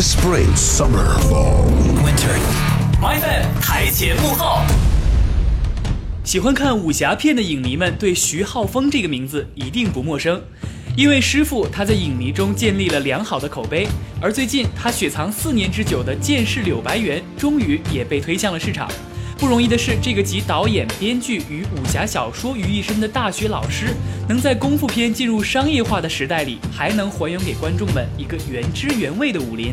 Spring, summer, fall. Winter. My FM 台前幕后。喜欢看武侠片的影迷们对徐浩峰这个名字一定不陌生，因为师傅他在影迷中建立了良好的口碑，而最近他雪藏四年之久的《剑士柳白猿》终于也被推向了市场。不容易的是，这个集导演、编剧与武侠小说于一身的大学老师，能在功夫片进入商业化的时代里，还能还原给观众们一个原汁原味的武林。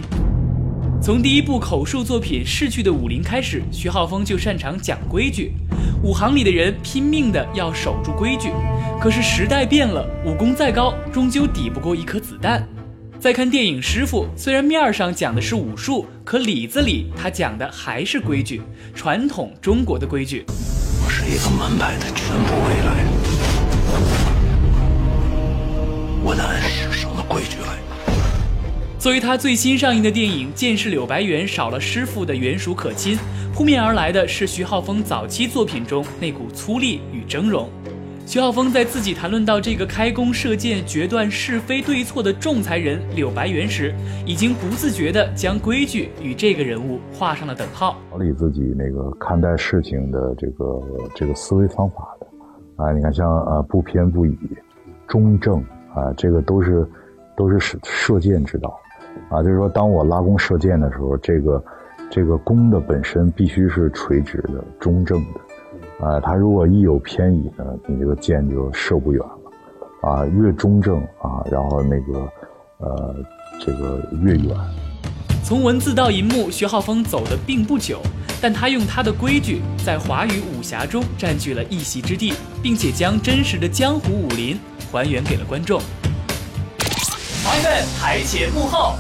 从第一部口述作品《逝去的武林》开始，徐浩峰就擅长讲规矩。武行里的人拼命的要守住规矩，可是时代变了，武功再高，终究抵不过一颗子弹。再看电影《师傅》，虽然面上讲的是武术，可里子里他讲的还是规矩，传统中国的规矩。我是一个门派的全部未来，我按世上的规矩来。作为他最新上映的电影《剑士柳白猿》，少了师傅的原属可亲，扑面而来的是徐浩峰早期作品中那股粗粝与峥嵘。徐浩峰在自己谈论到这个开弓射箭、决断是非对错的仲裁人柳白猿时，已经不自觉地将规矩与这个人物画上了等号。调理自己那个看待事情的这个这个思维方法的，啊，你看像呃不偏不倚、中正啊，这个都是都是射射箭之道，啊，就是说当我拉弓射箭的时候，这个这个弓的本身必须是垂直的、中正的。啊，它如果一有偏移呢，你这个箭就射不远了，啊，越中正啊，然后那个，呃，这个越远。从文字到银幕，徐浩峰走的并不久，但他用他的规矩在华语武侠中占据了一席之地，并且将真实的江湖武林还原给了观众。My 台前幕后。